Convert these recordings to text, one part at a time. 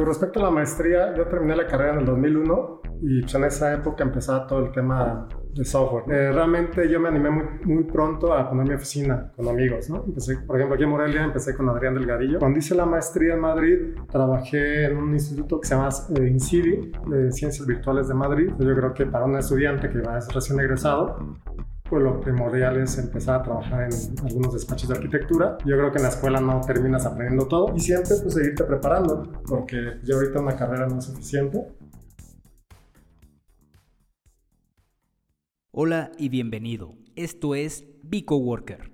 Con respecto a la maestría, yo terminé la carrera en el 2001 y pues, en esa época empezaba todo el tema de software. Eh, realmente yo me animé muy, muy, pronto a poner mi oficina con amigos, ¿no? Empecé, por ejemplo, aquí en Morelia empecé con Adrián Delgadillo. Cuando hice la maestría en Madrid, trabajé en un instituto que se llama eh, INCIDI, de Ciencias Virtuales de Madrid. Yo creo que para un estudiante que va a ser recién egresado, pues lo primordial es empezar a trabajar en algunos despachos de arquitectura. Yo creo que en la escuela no terminas aprendiendo todo y siempre pues seguirte preparando, porque ya ahorita una carrera no es suficiente. Hola y bienvenido. Esto es Bico Worker.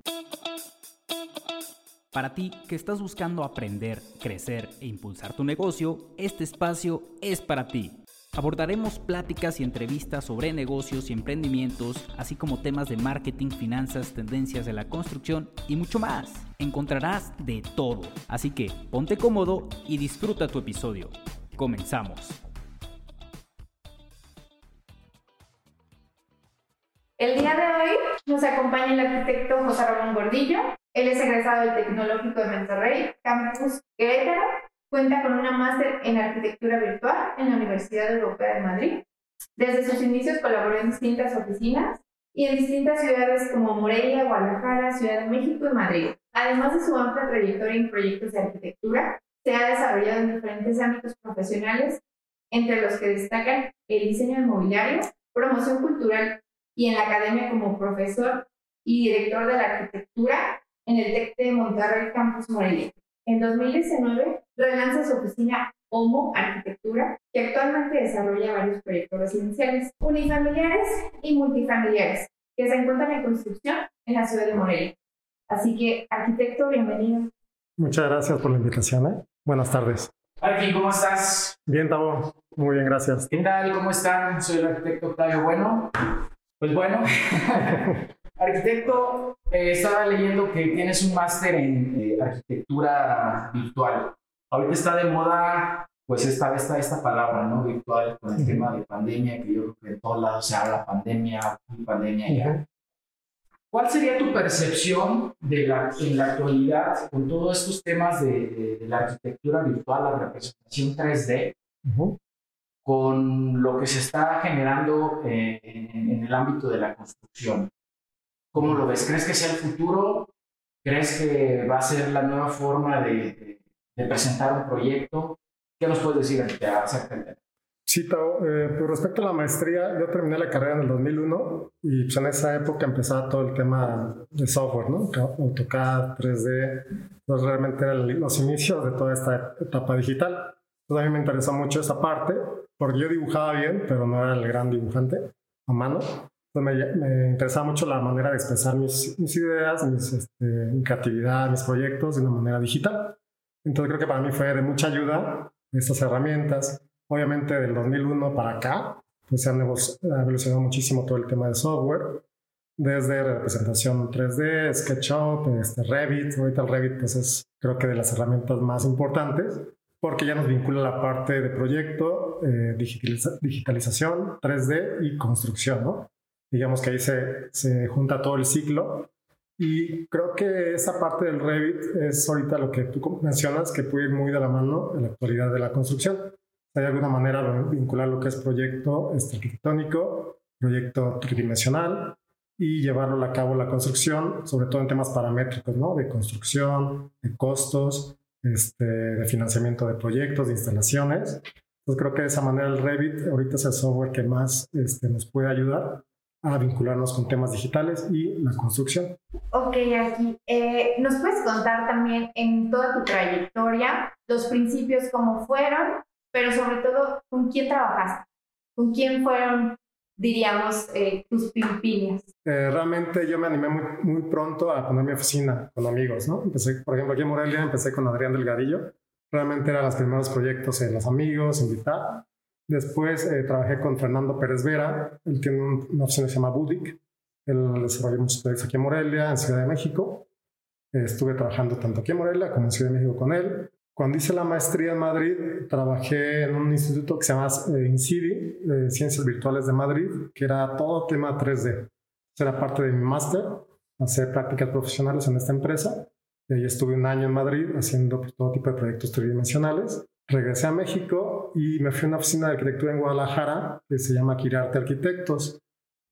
Para ti que estás buscando aprender, crecer e impulsar tu negocio, este espacio es para ti. Abordaremos pláticas y entrevistas sobre negocios y emprendimientos, así como temas de marketing, finanzas, tendencias de la construcción y mucho más. Encontrarás de todo, así que ponte cómodo y disfruta tu episodio. Comenzamos. El día de hoy nos acompaña el arquitecto José Ramón Gordillo. Él es egresado del Tecnológico de Monterrey, Campus Querétaro, Cuenta con una máster en arquitectura virtual en la Universidad Europea de Madrid. Desde sus inicios colaboró en distintas oficinas y en distintas ciudades como Morelia, Guadalajara, Ciudad de México y Madrid. Además de su amplia trayectoria en proyectos de arquitectura, se ha desarrollado en diferentes ámbitos profesionales, entre los que destacan el diseño de mobiliario, promoción cultural y en la academia como profesor y director de la arquitectura en el TEC de Monterrey Campus Morelia. En 2019 relanza su oficina Homo Arquitectura, que actualmente desarrolla varios proyectos residenciales, unifamiliares y multifamiliares, que se encuentran en construcción en la ciudad de Morelia. Así que, arquitecto, bienvenido. Muchas gracias por la invitación. ¿eh? Buenas tardes. Arqui, ¿cómo estás? Bien, Tavo. Muy bien, gracias. ¿Qué tal? ¿Cómo están? Soy el arquitecto Octavio Bueno. Pues bueno, arquitecto, eh, estaba leyendo que tienes un máster en eh, arquitectura virtual. Ahorita está de moda, pues esta, esta, esta palabra, ¿no? Virtual, con el tema de pandemia, que yo creo que en todos lados se habla pandemia, pandemia ya. ¿Cuál sería tu percepción de la, en la actualidad con todos estos temas de, de, la arquitectura virtual, la representación 3D, con lo que se está generando eh, en, en, el ámbito de la construcción? ¿Cómo lo ves? ¿Crees que sea el futuro? ¿Crees que va a ser la nueva forma de, de presentar un proyecto. ¿Qué nos puedes decir acerca de Sí, Tao, eh, pues respecto a la maestría, yo terminé la carrera en el 2001 y pues en esa época empezaba todo el tema de software, ¿no? AutoCAD, 3D, pues realmente eran los inicios de toda esta etapa digital. Entonces a mí me interesó mucho esa parte, porque yo dibujaba bien, pero no era el gran dibujante a mano. Entonces me, me interesaba mucho la manera de expresar mis, mis ideas, mis, este, mi creatividad, mis proyectos de una manera digital. Entonces creo que para mí fue de mucha ayuda estas herramientas. Obviamente del 2001 para acá, pues se han evolucionado muchísimo todo el tema de software, desde representación 3D, SketchUp, este Revit. Ahorita el Revit pues es creo que de las herramientas más importantes porque ya nos vincula la parte de proyecto, eh, digitalización, 3D y construcción, ¿no? Digamos que ahí se, se junta todo el ciclo y creo que esa parte del Revit es ahorita lo que tú mencionas, que puede ir muy de la mano en la actualidad de la construcción. Hay alguna manera de vincular lo que es proyecto arquitectónico, proyecto tridimensional y llevarlo a cabo la construcción, sobre todo en temas paramétricos, ¿no? De construcción, de costos, este, de financiamiento de proyectos, de instalaciones. Entonces creo que de esa manera el Revit ahorita es el software que más este, nos puede ayudar a vincularnos con temas digitales y la construcción. Ok, aquí. Eh, ¿Nos puedes contar también en toda tu trayectoria los principios, cómo fueron, pero sobre todo con quién trabajaste? ¿Con quién fueron, diríamos, eh, tus pimpines? Eh, realmente yo me animé muy, muy, pronto a poner mi oficina con amigos, ¿no? Empecé, por ejemplo, aquí en Morelia empecé con Adrián Delgadillo. Realmente eran los primeros proyectos en los amigos, invitar. Después eh, trabajé con Fernando Pérez Vera, él tiene una opción que se llama Budic, él desarrolló muchos proyectos aquí en Morelia, en Ciudad de México. Eh, estuve trabajando tanto aquí en Morelia como en Ciudad de México con él. Cuando hice la maestría en Madrid, trabajé en un instituto que se llama eh, INCIDI, Ciencias Virtuales de Madrid, que era todo tema 3D. Era parte de mi máster, hacer prácticas profesionales en esta empresa. Y ahí estuve un año en Madrid haciendo pues, todo tipo de proyectos tridimensionales regresé a México y me fui a una oficina de arquitectura en Guadalajara que se llama Quirarte Arquitectos.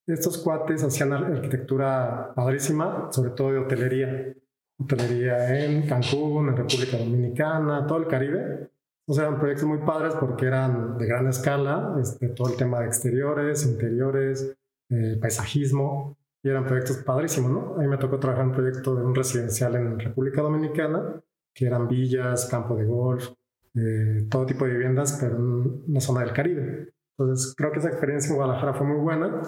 Estos cuates hacían arquitectura padrísima, sobre todo de hotelería. Hotelería en Cancún, en República Dominicana, todo el Caribe. O sea, eran proyectos muy padres porque eran de gran escala, este, todo el tema de exteriores, interiores, eh, paisajismo, y eran proyectos padrísimos, ¿no? Me tocó trabajar en un proyecto de un residencial en República Dominicana, que eran villas, campo de golf, eh, todo tipo de viviendas, pero en una zona del Caribe. Entonces, creo que esa experiencia en Guadalajara fue muy buena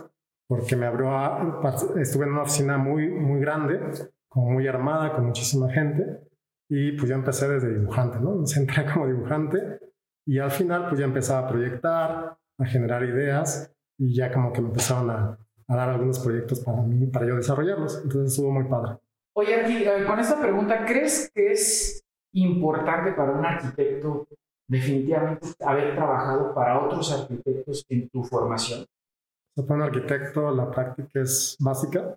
porque me abrió a, estuve en una oficina muy, muy grande, como muy armada, con muchísima gente, y pues yo empecé desde dibujante, ¿no? Me entré como dibujante y al final pues ya empezaba a proyectar, a generar ideas y ya como que me empezaron a, a dar algunos proyectos para mí, para yo desarrollarlos. Entonces estuvo muy padre. Oye, aquí, eh, con esta pregunta, ¿crees que es importante para un arquitecto definitivamente haber trabajado para otros arquitectos en tu formación? Para un arquitecto la práctica es básica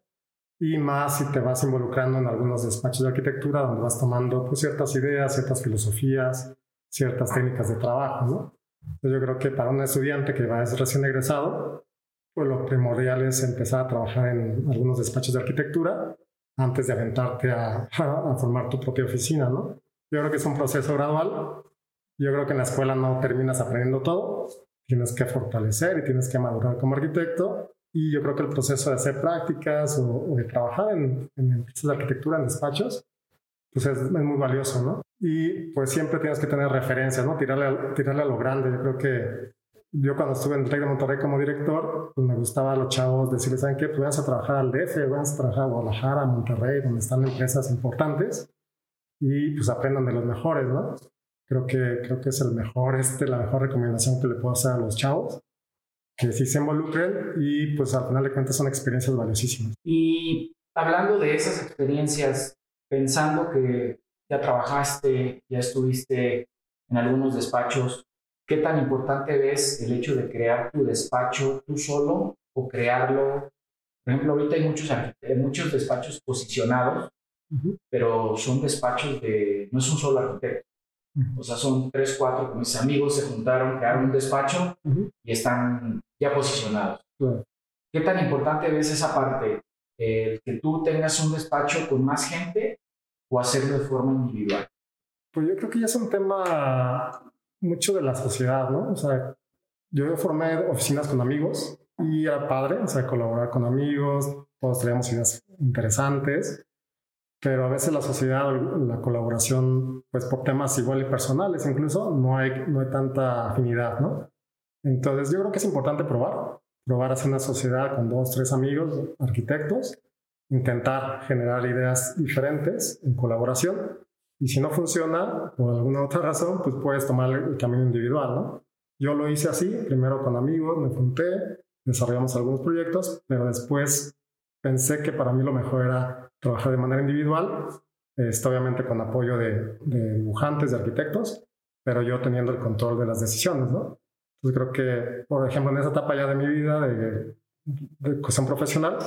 y más si te vas involucrando en algunos despachos de arquitectura donde vas tomando pues, ciertas ideas, ciertas filosofías, ciertas técnicas de trabajo, ¿no? Entonces yo creo que para un estudiante que va ser recién egresado, pues lo primordial es empezar a trabajar en algunos despachos de arquitectura antes de aventarte a, a formar tu propia oficina, ¿no? Yo creo que es un proceso gradual. Yo creo que en la escuela no terminas aprendiendo todo. Tienes que fortalecer y tienes que madurar como arquitecto. Y yo creo que el proceso de hacer prácticas o, de trabajar en, en empresas de arquitectura, en despachos, pues es, muy valioso, ¿no? Y pues siempre tienes que tener referencias, ¿no? Tirarle a, tirarle a lo grande. Yo creo que yo cuando estuve en el TEC de Monterrey como director, pues me gustaba a los chavos decirles, ¿saben qué? Pues vamos a trabajar al DF, vamos a trabajar a Guadalajara, a Monterrey, donde están empresas importantes y pues aprendan de los mejores, ¿no? Creo que, creo que es el mejor, este, la mejor recomendación que le puedo hacer a los chavos, que sí se involucren y pues al final de cuentas son experiencias valiosísimas. Y hablando de esas experiencias, pensando que ya trabajaste, ya estuviste en algunos despachos, ¿qué tan importante ves el hecho de crear tu despacho tú solo o crearlo? Por ejemplo, ahorita hay muchos, muchos despachos posicionados pero son despachos de, no es un solo arquitecto. O sea, son tres, cuatro, mis amigos se juntaron, crearon un despacho y están ya posicionados. ¿Qué tan importante ves esa parte? El que tú tengas un despacho con más gente o hacerlo de forma individual. Pues yo creo que ya es un tema mucho de la sociedad, ¿no? O sea, yo formé oficinas con amigos y era padre, o sea, colaborar con amigos, todos traíamos ideas interesantes pero a veces la sociedad, la colaboración, pues por temas igual y personales incluso, no hay, no hay tanta afinidad, ¿no? Entonces yo creo que es importante probar, probar hacer una sociedad con dos, tres amigos, arquitectos, intentar generar ideas diferentes en colaboración y si no funciona por alguna otra razón, pues puedes tomar el camino individual, ¿no? Yo lo hice así, primero con amigos, me junté, desarrollamos algunos proyectos, pero después pensé que para mí lo mejor era trabajar de manera individual, este, obviamente con apoyo de, dibujantes, de arquitectos, pero yo teniendo el control de las decisiones, ¿no? Entonces creo que, por ejemplo, en esa etapa ya de mi vida de, de cuestión profesional,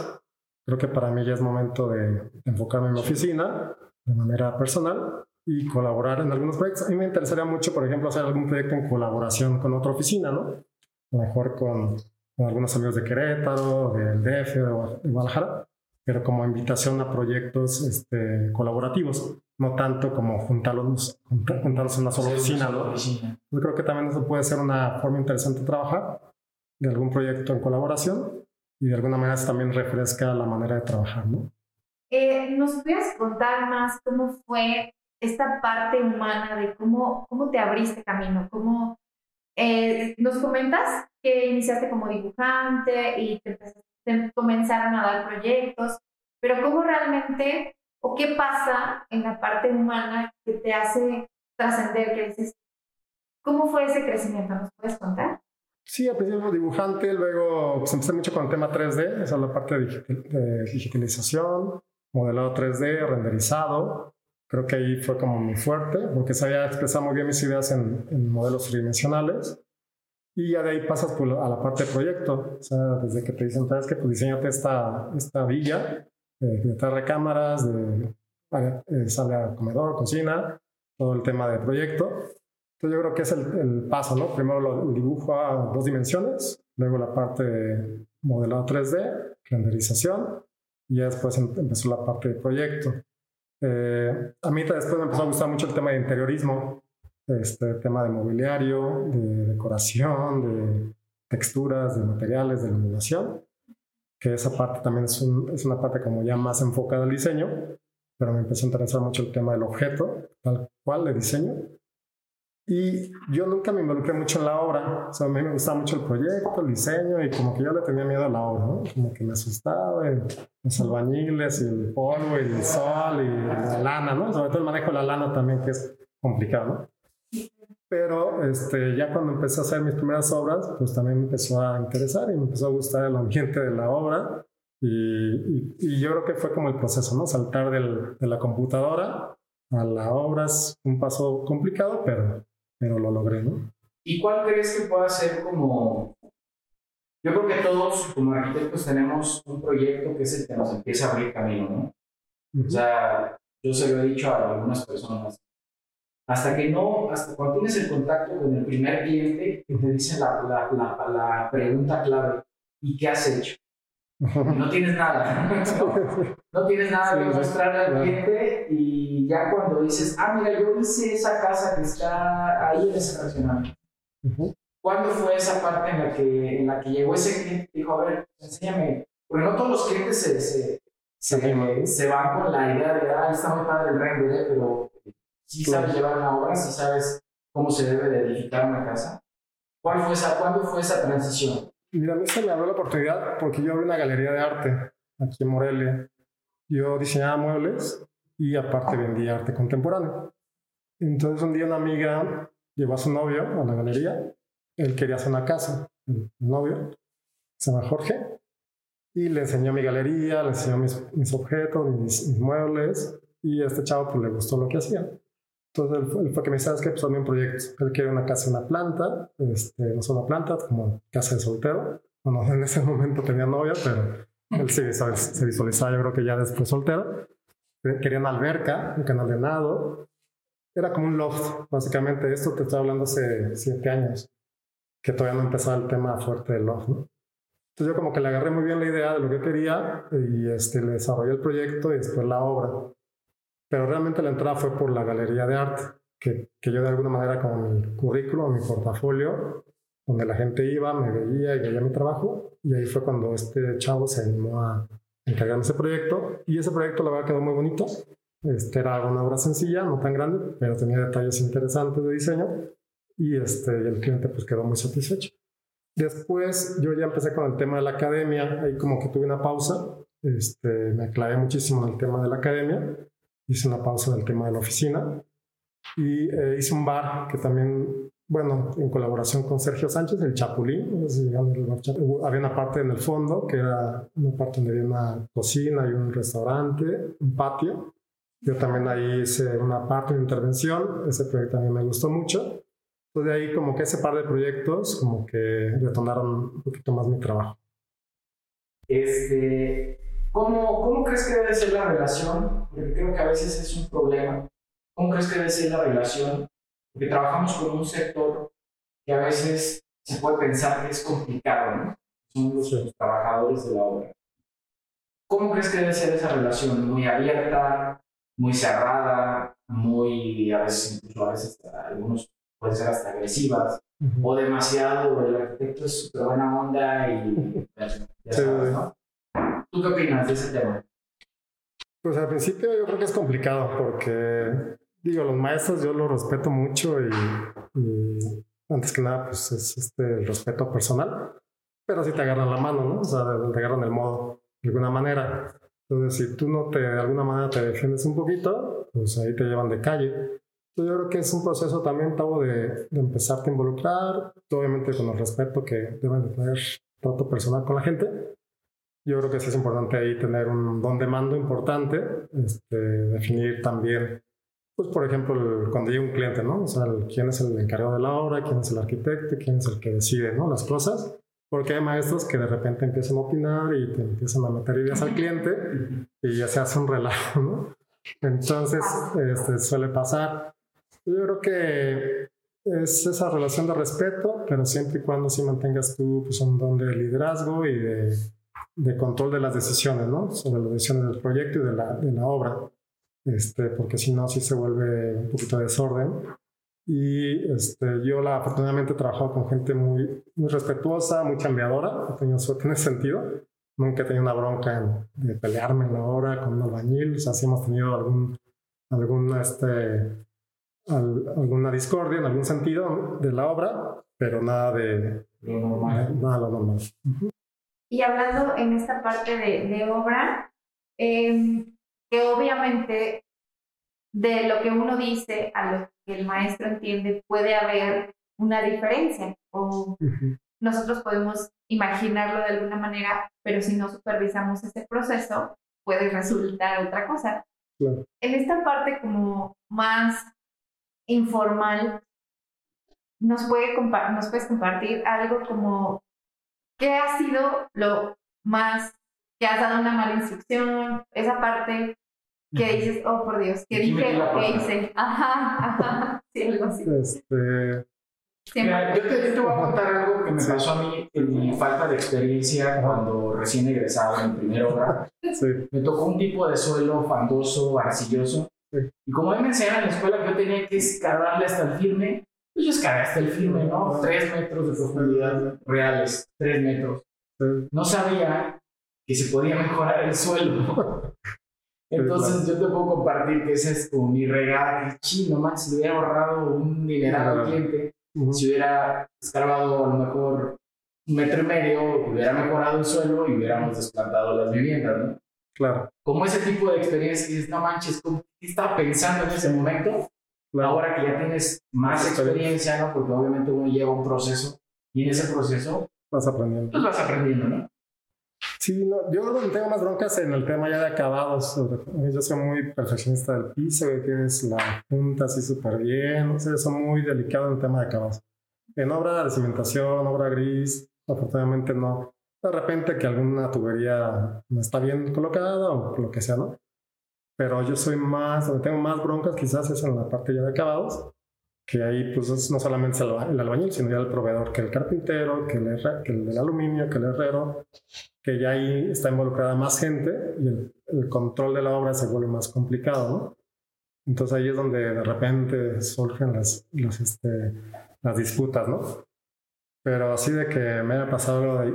creo que para mí ya es momento de, enfocarme en mi oficina de manera personal y colaborar en algunos proyectos. A mí me interesaría mucho, por ejemplo, hacer algún proyecto en colaboración con otra oficina, ¿no? A lo mejor con, con algunos amigos de Querétaro, del DF de Guadalajara, pero como invitación a proyectos este, colaborativos, no tanto como juntarlos, juntarlos en una sola oficina. ¿no? Yo creo que también eso puede ser una forma interesante de trabajar, de algún proyecto en colaboración, y de alguna manera eso también refresca la manera de trabajar. ¿no? Eh, ¿Nos puedes contar más cómo fue esta parte humana de cómo, cómo te abriste camino? ¿Cómo, eh, nos comentas que iniciaste como dibujante y te empezaste comenzaron a dar proyectos, pero ¿cómo realmente o qué pasa en la parte humana que te hace trascender, que dices, ¿cómo fue ese crecimiento? ¿Nos puedes contar? Sí, al principio dibujante, luego pues, empecé mucho con el tema 3D, esa es la parte de, digitalización, modelado 3D, renderizado. Creo que ahí fue como muy fuerte, porque sabía expresar muy bien mis ideas en, en modelos tridimensionales. Y ya de ahí pasas a la parte de proyecto. O sea, desde que te dicen, sabes que pues diseñate esta, esta villa, eh, de recámaras, de, eh, sale a comedor, cocina, todo el tema de proyecto. Entonces yo creo que es el, el paso, ¿no? Primero lo, el dibujo a dos dimensiones, luego la parte de modelado 3D, renderización, y ya después em- empezó la parte de proyecto. Eh, a mí después me empezó a gustar mucho el tema de interiorismo, este tema de mobiliario, de decoración, de texturas, de materiales, de iluminación, que esa parte también es, un- es una parte como ya más enfocada al diseño, pero me empezó a interesar mucho el tema del objeto, tal cual, de diseño. Y yo nunca me involucré mucho en la obra, o sea, a mí me gustaba mucho el proyecto, el diseño, y como que yo le tenía miedo a la obra, ¿no? Como que me asustaba, y los albañiles, y el polvo, y el sol, y la lana, ¿no? Sobre todo el manejo de la lana también, que es complicado, ¿no? Pero este, ya cuando empecé a hacer mis primeras obras, pues también me empezó a interesar y me empezó a gustar el ambiente de la obra. Y, y- y yo creo que fue como el proceso, ¿no? Saltar del- de la computadora a la obra es un paso complicado, pero, pero lo logré, ¿no? ¿Y cuál crees que pueda ser como... Yo creo que todos como arquitectos tenemos un proyecto que es el que nos empieza a abrir camino, ¿no? O sea, yo se lo he dicho a algunas personas. Hasta que no, hasta cuando tienes el contacto con el primer cliente, que te dice la, la, la, la pregunta clave, ¿y qué has hecho? No tienes nada, ¿no? No tienes nada que Sí, sí, mostrarle al claro. cliente y ya cuando dices, ah, mira, yo hice esa casa que está ahí en ese fraccionamiento. Ujú. ¿Cuándo fue esa parte en la que, en la que llegó ese cliente y dijo, a ver, enséñame? Porque no todos los clientes se, se, Se se, se van con la idea de, ah, está muy padre el render, ¿eh? pero si Claro. sabes llevar una obra, si sabes cómo se debe de edificar una casa. ¿Cuál fue esa, ¿Cuándo fue esa transición? Mira, a mí se me abrió la oportunidad porque yo abrí una galería de arte aquí en Morelia. Yo diseñaba muebles y aparte vendía arte contemporáneo. Entonces un día una amiga llevó a su novio a la galería. Él quería hacer una casa, el novio, se llama Jorge, y le enseñó mi galería, le enseñó mis, mis objetos, mis, mis muebles, y a este chavo pues le gustó lo que hacía. Entonces él fue, él fue que me dice, ¿sabes qué? Pues hazme un proyecto. Él quiere una casa, una planta, este, no solo planta, como casa de soltero. Bueno, en ese momento tenía novia, pero él se, visual- se visualizaba, yo creo que ya después soltero. Quería una alberca, un canal de nado. Era como un loft, básicamente. Esto te estoy hablando hace siete años, que todavía no empezaba el tema fuerte del loft, ¿no? Entonces yo como que le agarré muy bien la idea de lo que quería y este, le desarrollé el proyecto y después la obra pero realmente la entrada fue por la galería de arte, que, que yo de alguna manera como mi currículum, mi portafolio, donde la gente iba, me veía y veía mi trabajo, y ahí fue cuando este chavo se animó a encargarme ese proyecto, y ese proyecto la verdad quedó muy bonito, este era una obra sencilla, no tan grande, pero tenía detalles interesantes de diseño, y, este, el cliente pues quedó muy satisfecho. Después yo ya empecé con el tema de la academia, ahí como que tuve una pausa, este, me clavé muchísimo en el tema de la academia, hice una pausa del tema de la oficina y eh, hice un bar que también, bueno, en colaboración con Sergio Sánchez, el Chapulín, había una parte en el fondo que era una parte donde había una cocina y un restaurante, un patio. Yo también ahí hice una parte de intervención, ese proyecto también me gustó mucho. Entonces de ahí como que ese par de proyectos como que detonaron un poquito más mi trabajo. Este, ¿cómo, ¿Cómo crees que debe ser la relación? Porque creo que a veces es un problema. ¿Cómo crees que debe ser la relación? Porque trabajamos con un sector que a veces se puede pensar que es complicado, ¿no? Son los, los trabajadores de la obra. ¿Cómo crees que debe ser esa relación? ¿Muy abierta? ¿Muy cerrada? ¿Muy, a veces, incluso a veces, algunos pueden ser hasta agresivas? Ujú. o demasiado, el arquitecto es súper buena onda y ya Sí. sabes, ¿no? ¿Tú qué opinas de ese tema? Pues al principio yo creo que es complicado porque, digo, los maestros yo los respeto mucho y, y antes que nada, pues es este el respeto personal, pero sí te agarran la mano, ¿no? O sea, te agarran el modo de alguna manera. Entonces, si tú no te, de alguna manera te defiendes un poquito, pues ahí te llevan de calle. Entonces, yo creo que es un proceso también, Tavo, de, de empezarte a involucrar, obviamente con el respeto que deben de tener trato personal con la gente. Yo creo que sí es importante ahí tener un don de mando importante, este, definir también, pues por ejemplo, el- cuando llega un cliente, ¿no? O sea, el- quién es el encargado de la obra, quién es el arquitecto, quién es el que decide, ¿no? Las cosas. Porque hay maestros que de repente empiezan a opinar y te empiezan a meter ideas al cliente y ya se hace un relajo, ¿no? Entonces, este, suele pasar. Yo creo que es esa relación de respeto, pero siempre y cuando sí mantengas tú pues, un don de liderazgo y de, de, control de las decisiones, ¿no? Sobre las decisiones del proyecto y de la, de la obra, este, porque si no, sí se vuelve un poquito de desorden. Y este, yo la, afortunadamente he trabajado con gente muy, muy respetuosa, muy cambiadora, he tenido suerte en ese sentido. Nunca he tenido una bronca de pelearme en la obra con un albañil, o sea, sí hemos tenido algún, algún este, alguna discordia en algún sentido de la obra, pero nada de lo normal. Nada lo normal. Y hablando en esta parte de, de obra, em, que obviamente de lo que uno dice a lo que el maestro entiende puede haber una diferencia o nosotros podemos imaginarlo de alguna manera, pero si no supervisamos ese proceso puede resultar otra cosa. En esta parte como más informal, nos, puede nos puedes compartir algo como qué ha sido lo más que has dado una mala instrucción, esa parte que dices, oh por Dios, que dije o que hice. Ajá, ajá, sí, algo así. Este... Mira, yo te, voy a contar algo que me pasó a mí en mi falta de experiencia cuando recién egresado en primera obra. Sí. Me tocó un tipo de suelo fangoso, arcilloso, y como me enseñaron en la escuela que yo tenía que escalarle hasta el firme, pues yo escalé hasta el firme, ¿no? Tres metros de profundidad reales, tres metros. No sabía que se podía mejorar el suelo. Entonces yo te puedo compartir que ese es como mi regalo, que chino, más si hubiera ahorrado un dineral al cliente, si hubiera escarbado a lo mejor un metro y medio, hubiera mejorado el suelo y hubiéramos desplantado las viviendas, ¿no? Claro. Como ese tipo de experiencia que dices, no manches, ¿qué estaba pensando en ese momento? Ahora que ya tienes más experiencia, ¿no? Porque obviamente uno lleva un proceso y en ese proceso vas aprendiendo. Pues vas aprendiendo, ¿no? Sí, no, yo tengo más broncas en el tema ya de acabados. Yo soy muy perfeccionista del piso, que es la punta así súper bien. O sea, soy muy delicado en el tema de acabados. En obra de cimentación, obra gris, afortunadamente no de repente que alguna tubería no está bien colocada o lo que sea, ¿no? Pero yo soy más, donde tengo más broncas quizás es en la parte ya de acabados, que ahí pues no solamente el, albañil, sino ya el proveedor, que el carpintero, que el, que el del aluminio, que el herrero, que ya ahí está involucrada más gente y el, el control de la obra se vuelve más complicado, ¿no? Entonces ahí es donde de repente surgen las, las, este, las disputas, ¿no? Pero así de que me haya pasado algo de ahí,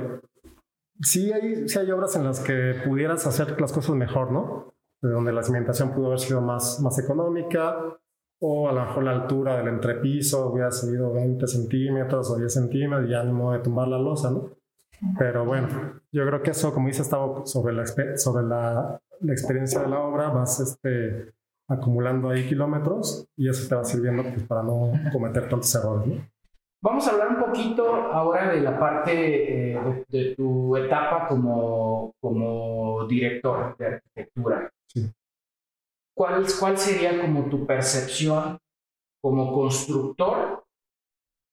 sí hay, sí hay obras en las que pudieras hacer las cosas mejor, ¿no? De donde la cimentación pudo haber sido más, más económica, o a lo mejor la altura del entrepiso hubiera subido 20 centímetros o 10 centímetros y ya no de tumbar la losa, ¿no? Pero bueno, yo creo que eso, como dice, estaba sobre la, sobre la, la experiencia de la obra, vas este, acumulando ahí kilómetros y eso te va sirviendo pues, para no cometer tantos errores, ¿no? Vamos a hablar un poquito ahora de la parte eh, de, tu etapa como, como director de arquitectura. ¿Cuál, ¿Cuál sería como tu percepción como constructor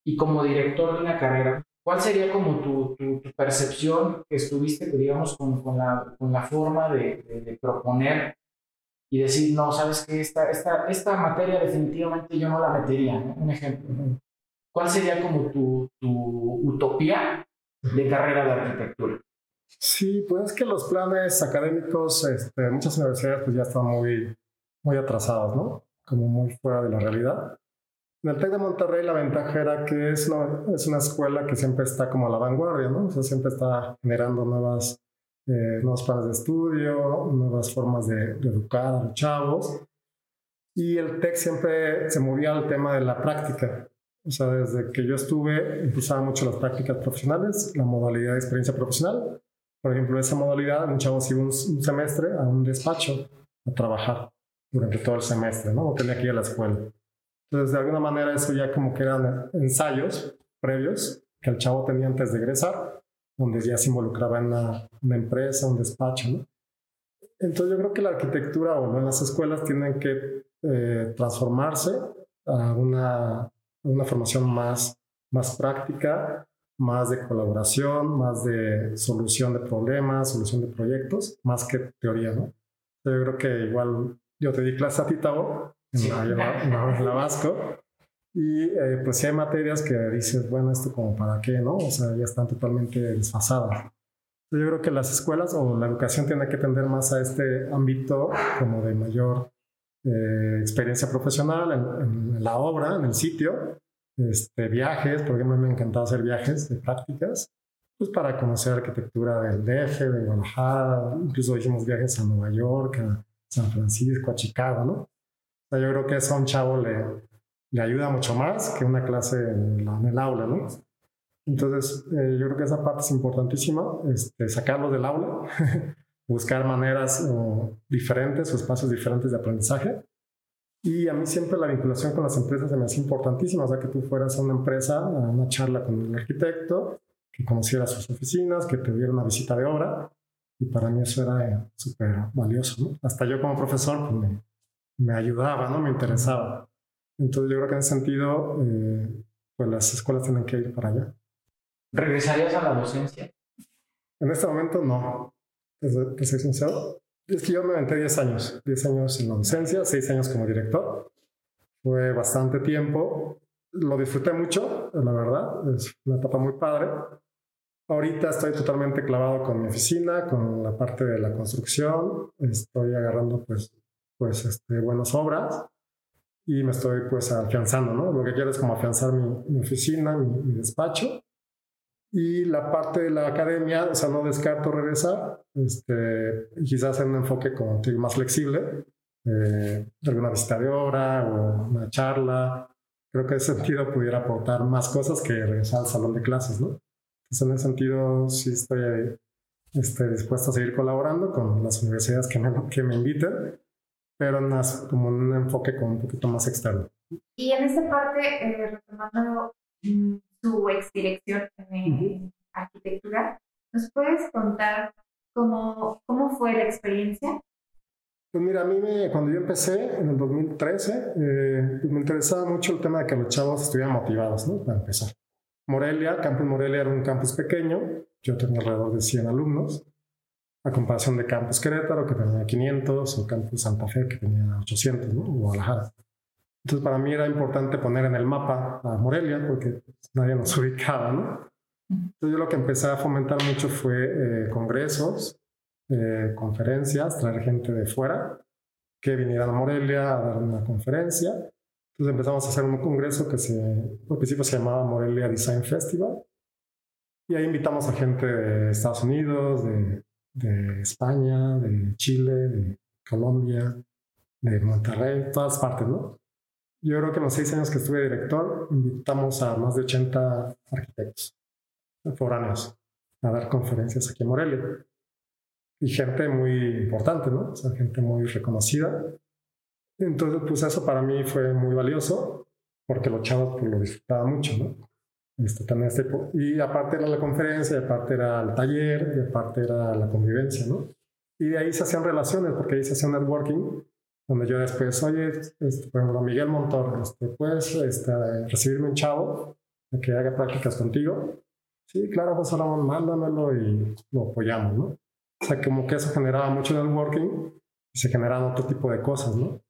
y como director de una carrera? ¿Cuál sería como tu, tu, percepción que estuviste, digamos, con, con, la, con la forma de, de, proponer y decir, no, sabes que esta, esta, esta materia definitivamente yo no la metería? Un ejemplo. ¿Cuál sería como tu, tu utopía de carrera de arquitectura? Sí, pues es que los planes académicos, este, muchas universidades pues ya están muy, muy atrasados, ¿no? Como muy fuera de la realidad. En el TEC de Monterrey la ventaja era que es una, es una escuela que siempre está como a la vanguardia, ¿no? O sea, siempre está generando nuevas, eh, nuevos planes de estudio, nuevas formas de, de, educar a los chavos. Y el TEC siempre se movía al tema de la práctica. O sea, desde que yo estuve, impulsaba mucho las prácticas profesionales, la modalidad de experiencia profesional. Por ejemplo, esa modalidad, un chavo se iba un, semestre a un despacho a trabajar durante todo el semestre, ¿no? No tenía que ir a la escuela. Entonces, de alguna manera, eso ya como que eran ensayos previos que el chavo tenía antes de egresar, donde ya se involucraba en una, empresa, un despacho, ¿no? Entonces, yo creo que la arquitectura o en las escuelas tienen que eh, transformarse a una una formación más, más práctica, más de colaboración, más de solución de problemas, solución de proyectos, más que teoría, ¿no? Yo creo que igual yo te di clase a ti, Tavo, en, la, Vasco, Y eh, pues sí hay materias que dices, bueno, esto como para qué, ¿no? O sea, ya están totalmente desfasadas. Yo creo que las escuelas o la educación tiene que tender más a este ámbito como de mayor eh, experiencia profesional en, la obra, en el sitio, este, viajes, por ejemplo, me ha encantado hacer viajes de prácticas, pues para conocer arquitectura del DF, de Guadalajara, incluso hicimos viajes a Nueva York, a San Francisco, a Chicago, ¿no? O sea, yo creo que eso a un chavo le, le ayuda mucho más que una clase en, en el aula, ¿no? Entonces, eh, yo creo que esa parte es importantísima, este, sacarlo del aula, buscar maneras diferentes o espacios diferentes de aprendizaje. Y a mí siempre la vinculación con las empresas se me hace importantísima, o sea, que tú fueras a una empresa, a una charla con un arquitecto, que conociera sus oficinas, que te diera una visita de obra, y para mí eso era eh, súper valioso, ¿no? Hasta yo como profesor pues, me, me, ayudaba, ¿no? Me interesaba. Entonces yo creo que en ese sentido, eh, pues las escuelas tienen que ir para allá. ¿Regresarías a la docencia? En este momento no. Te soy sincero. Es que yo me aventé 10 años. 10 años en la docencia, 6 años como director. Fue bastante tiempo. Lo disfruté mucho, la verdad. Es una etapa muy padre. Ahorita estoy totalmente clavado con mi oficina, con la parte de la construcción. Estoy agarrando pues, pues este, buenas obras y me estoy pues afianzando, ¿no? Lo que quiero es como afianzar mi, mi oficina, mi, mi despacho y la parte de la academia, o sea, no descarto regresar, este, quizás en un enfoque como más flexible, eh, alguna visita de obra o una charla. Creo que ese sentido pudiera aportar más cosas que regresar al salón de clases, ¿no? Entonces, en ese sentido, sí estoy este, dispuesto a seguir colaborando con las universidades que me, que me inviten, pero más como un enfoque como un poquito más externo. Y en esta parte, eh, retomando mm, su exdirección en arquitectura. ¿Nos puedes contar cómo, cómo fue la experiencia? Pues mira, a mí me, cuando yo empecé en el 2013, eh, pues me interesaba mucho el tema de que los chavos estuvieran motivados, ¿no? Para empezar. Morelia, Campus Morelia era un campus pequeño, yo tenía alrededor de 100 alumnos, a comparación de Campus Querétaro, que tenía 500, o Campus Santa Fe, que tenía 800, ¿no? Guadalajara. Entonces para mí era importante poner en el mapa a Morelia porque nadie nos ubicaba, ¿no? Entonces yo lo que empecé a fomentar mucho fue eh, congresos, eh, conferencias, traer gente de fuera que vinieran a Morelia a dar una conferencia. Entonces empezamos a hacer un congreso que se, al principio se llamaba Morelia Design Festival. Y ahí invitamos a gente de Estados Unidos, de, de España, de Chile, de Colombia, de Monterrey, todas partes, ¿no? Yo creo que en los seis años que estuve director, invitamos a más de 80 arquitectos foráneos a dar conferencias aquí en Morelia. Y gente muy importante, ¿no? O sea, gente muy reconocida. Entonces, pues eso para mí fue muy valioso, porque los chavos pues, lo disfrutaban mucho, ¿no? Este, también este, y aparte era la conferencia, y aparte era el taller, y aparte era la convivencia, ¿no? Y de ahí se hacían relaciones, porque ahí se hacía networking donde yo después, oye, este, por ejemplo, Miguel Montor, este, ¿puedes este, recibirme un chavo que haga prácticas contigo? Sí, claro, pues ahora mándamelo y lo apoyamos, ¿no? O sea, como que eso generaba mucho networking y se generaban otro tipo de cosas, ¿no?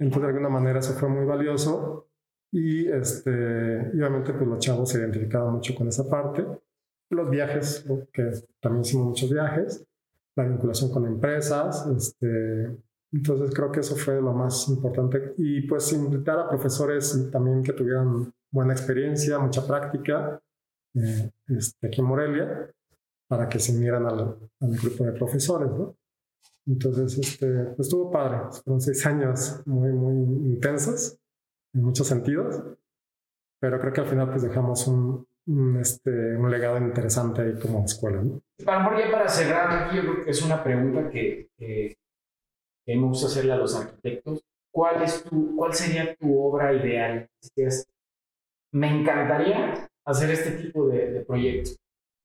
Entonces, de alguna manera, eso fue muy valioso y, este, obviamente, pues los chavos se identificaban mucho con esa parte. Los viajes, que también hicimos muchos viajes, la vinculación con empresas, este, entonces creo que eso fue lo más importante. Y pues invitar a profesores también que tuvieran buena experiencia, mucha práctica eh, este, aquí en Morelia, para que se unieran al, grupo de profesores, ¿no? Entonces, este, pues estuvo padre. Fueron seis años muy, muy intensos en muchos sentidos, pero creo que al final pues dejamos un, este, un legado interesante ahí como escuela, ¿no? Para, para cerrar aquí, yo creo que es una pregunta que, que que me gusta hacerle a los arquitectos. ¿Cuál, es tu, ¿Cuál sería tu obra ideal? me encantaría hacer este tipo de, de, proyectos.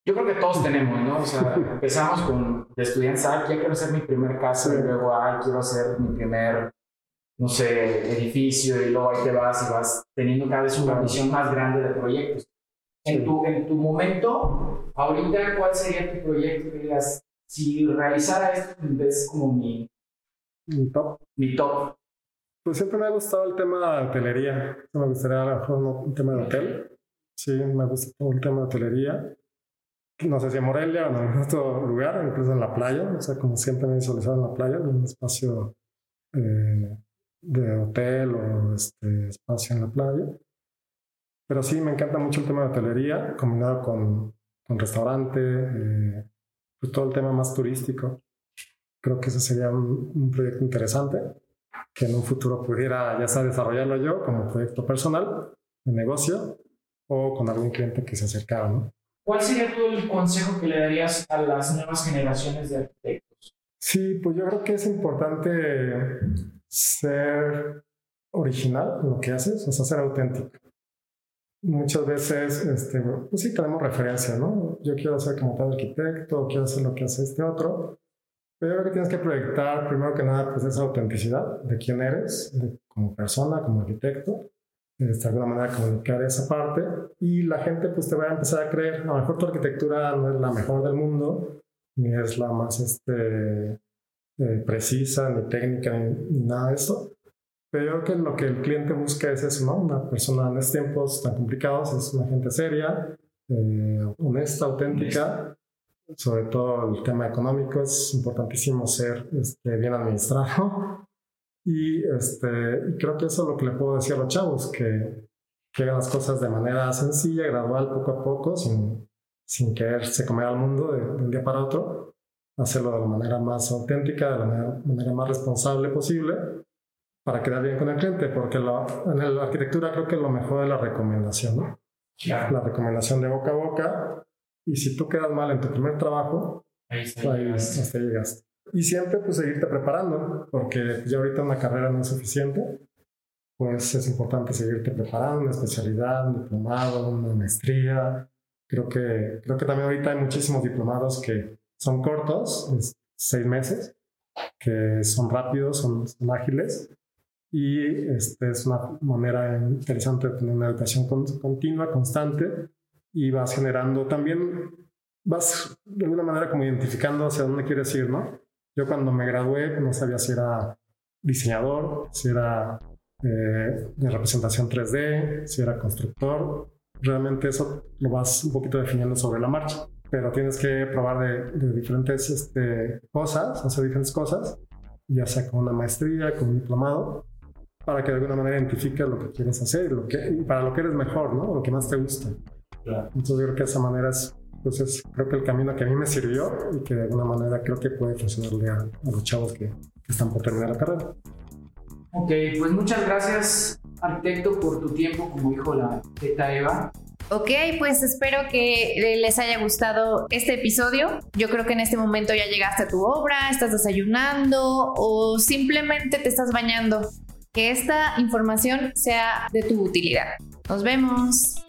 Yo creo que todos tenemos, ¿no? O sea, empezamos con de estudiantes, ah, ya quiero hacer mi primer casa, y luego, ah, quiero hacer mi primer, no sé, edificio, y luego ahí te vas y vas teniendo cada vez una visión más grande de proyectos. En tu, en tu momento, ahorita, ¿cuál sería tu proyecto que digas, si realizara esto, es como mi, mi top. Mi top. Pues siempre me ha gustado el tema de hotelería. Me gustaría a lo mejor un tema de hotel. Sí, me gusta el tema de hotelería. No sé si en Morelia o en algún otro lugar, incluso en la playa. O sea, como siempre me he visualizado en la playa, en un espacio eh, de hotel o este espacio en la playa. Pero sí, me encanta mucho el tema de hotelería, combinado con, con restaurante, eh, pues todo el tema más turístico. Creo que ese sería un, un proyecto interesante que en un futuro pudiera ya sea desarrollarlo yo como proyecto personal, de negocio, o con algún cliente que se acercara. ¿no? ¿Cuál sería tú el consejo que le darías a las nuevas generaciones de arquitectos? Sí, pues yo creo que es importante ser original en lo que haces, o sea, ser auténtico. Muchas veces, este, pues sí, tenemos referencia, ¿no? Yo quiero ser como tal arquitecto, quiero hacer lo que hace este otro, pero yo creo que tienes que proyectar, primero que nada, pues esa autenticidad de quién eres, como persona, como arquitecto, de alguna manera comunicar esa parte y la gente pues te va a empezar a creer, a lo mejor tu arquitectura no es la mejor del mundo, ni es la más este, eh, precisa, ni técnica, ni, nada de eso, pero yo creo que lo que el cliente busca es eso, ¿no? Una persona en estos tiempos tan complicados es una gente seria, eh, honesta, auténtica, sobre todo el tema económico, es importantísimo ser este, bien administrado. Y este, creo que eso es lo que le puedo decir a los chavos, que, que hagan las cosas de manera sencilla, gradual, poco a poco, sin, sin quererse comer al mundo de, un día para otro, hacerlo de la manera más auténtica, de la manera, más responsable posible, para quedar bien con el cliente, porque en la arquitectura creo que lo mejor es la recomendación, ¿no? La recomendación de boca a boca y si tú quedas mal en tu primer trabajo, ahí, hasta llegaste. Y siempre pues seguirte preparando, porque ya ahorita una carrera no es suficiente, pues es importante seguirte preparando, una especialidad, un diplomado, una maestría. Creo que, creo que también ahorita hay muchísimos diplomados que son cortos, seis meses, que son rápidos, son, son ágiles, y este es una manera interesante de tener una educación continua, constante, y vas generando también, vas de alguna manera como identificando hacia dónde quieres ir, ¿no? Yo cuando me gradué no sabía si era diseñador, si era eh, de representación 3D, si era constructor. Realmente eso lo vas un poquito definiendo sobre la marcha, pero tienes que probar de, diferentes este, cosas, hacer diferentes cosas, ya sea con una maestría, con un diplomado, para que de alguna manera identifiques lo que quieres hacer lo que, y para lo que eres mejor, ¿no? Lo que más te gusta. Entonces yo creo que de esa manera es, pues es, creo que el camino que a mí me sirvió y que de alguna manera creo que puede funcionarle a, los chavos que, están por terminar la carrera. Ok, pues muchas gracias arquitecto por tu tiempo, como dijo la teta Eva. Ok, pues espero que les haya gustado este episodio. Yo creo que en este momento ya llegaste a tu obra, estás desayunando o simplemente te estás bañando. Que esta información sea de tu utilidad. Nos vemos.